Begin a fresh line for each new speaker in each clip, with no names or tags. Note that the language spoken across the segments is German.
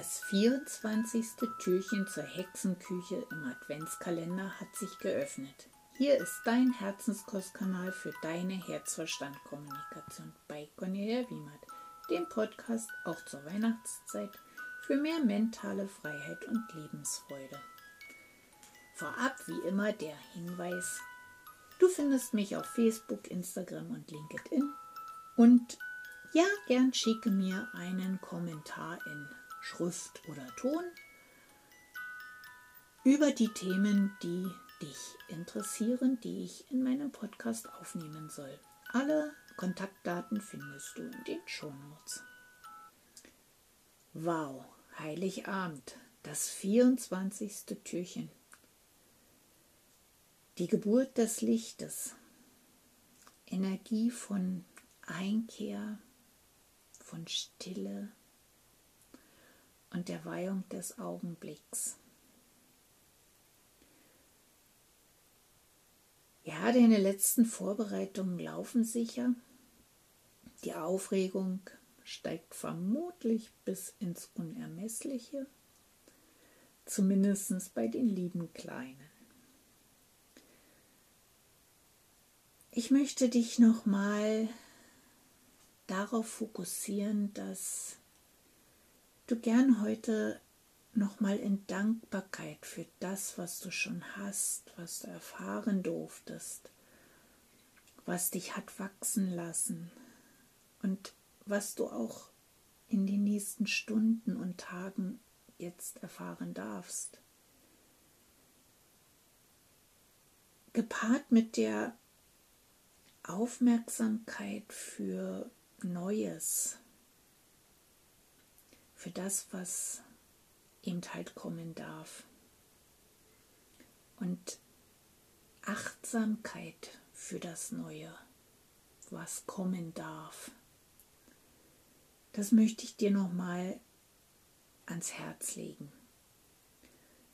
Das 24. Türchen zur Hexenküche im Adventskalender hat sich geöffnet. Hier ist dein Herzenskostkanal für deine Herzverstand-Kommunikation bei Cornelia Wiemert, dem Podcast auch zur Weihnachtszeit für mehr mentale Freiheit und Lebensfreude. Vorab wie immer der Hinweis, du findest mich auf Facebook, Instagram und LinkedIn und ja, gern schicke mir einen Kommentar in Schrift oder Ton über die Themen, die dich interessieren, die ich in meinem Podcast aufnehmen soll. Alle Kontaktdaten findest du in den Shownotes. Wow, Heiligabend, das 24. Türchen. Die Geburt des Lichtes. Energie von Einkehr, von Stille und der Weihung des Augenblicks. Ja, deine letzten Vorbereitungen laufen sicher. Die Aufregung steigt vermutlich bis ins Unermessliche, zumindest bei den lieben Kleinen. Ich möchte dich nochmal darauf fokussieren, dass du gern heute nochmal in Dankbarkeit für das, was du schon hast, was du erfahren durftest, was dich hat wachsen lassen und was du auch in den nächsten Stunden und Tagen jetzt erfahren darfst. Gepaart mit der Aufmerksamkeit für Neues, für das, was eben halt kommen darf. Und Achtsamkeit für das Neue, was kommen darf. Das möchte ich dir nochmal ans Herz legen.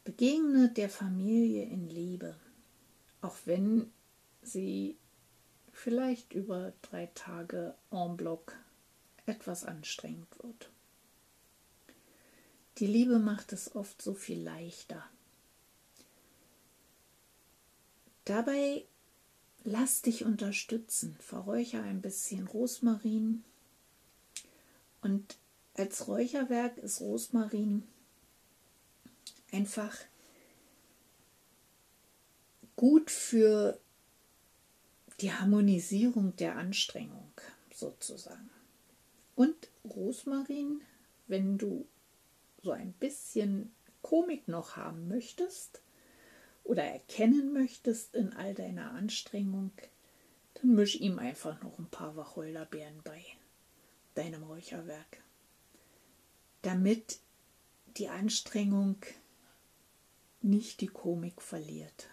Begegne der Familie in Liebe, auch wenn sie vielleicht über drei Tage en bloc etwas anstrengend wird. Die Liebe macht es oft so viel leichter. Dabei lass dich unterstützen. Verräucher ein bisschen Rosmarin. Und als Räucherwerk ist Rosmarin einfach gut für die Harmonisierung der Anstrengung sozusagen. Und Rosmarin, wenn du so ein bisschen Komik noch haben möchtest oder erkennen möchtest in all deiner Anstrengung, dann misch ihm einfach noch ein paar Wacholderbeeren bei deinem Räucherwerk, damit die Anstrengung nicht die Komik verliert.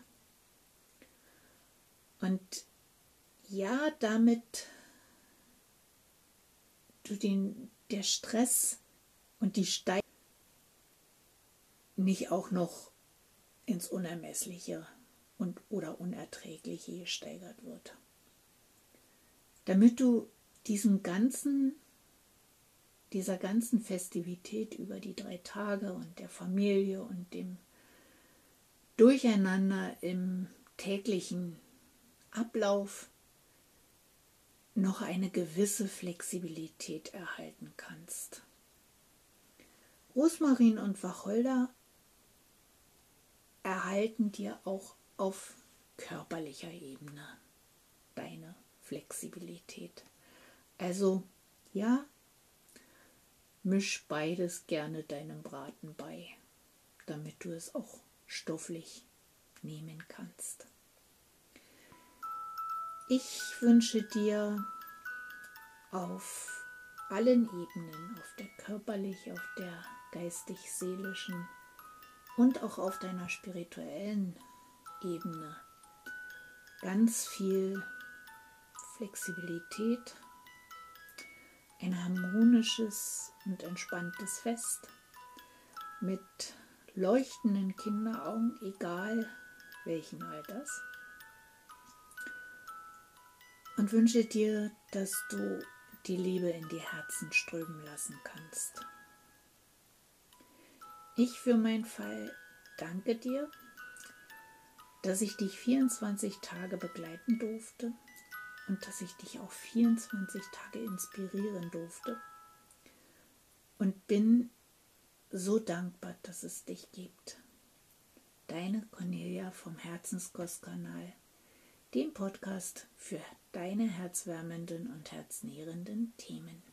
Und ja, damit du den, der Stress und die Steigerung nicht auch noch ins Unermessliche und oder Unerträgliche gesteigert wird. Damit du diesem ganzen, dieser ganzen Festivität über die drei Tage und der Familie und dem Durcheinander im täglichen Ablauf noch eine gewisse Flexibilität erhalten kannst. Rosmarin und Wacholder erhalten dir auch auf körperlicher Ebene deine Flexibilität. Also ja, misch beides gerne deinem Braten bei, damit du es auch stofflich nehmen kannst. Ich wünsche dir auf allen Ebenen, auf der körperlich, auf der geistig-seelischen und auch auf deiner spirituellen Ebene ganz viel Flexibilität, ein harmonisches und entspanntes Fest mit leuchtenden Kinderaugen, egal welchen Alters und wünsche dir, dass du die Liebe in die Herzen strömen lassen kannst. Ich für meinen Fall danke dir, dass ich dich 24 Tage begleiten durfte und dass ich dich auch 24 Tage inspirieren durfte und bin so dankbar, dass es dich gibt. Deine Cornelia vom Herzenskostkanal, dem Podcast für deine herzwärmenden und herznährenden Themen.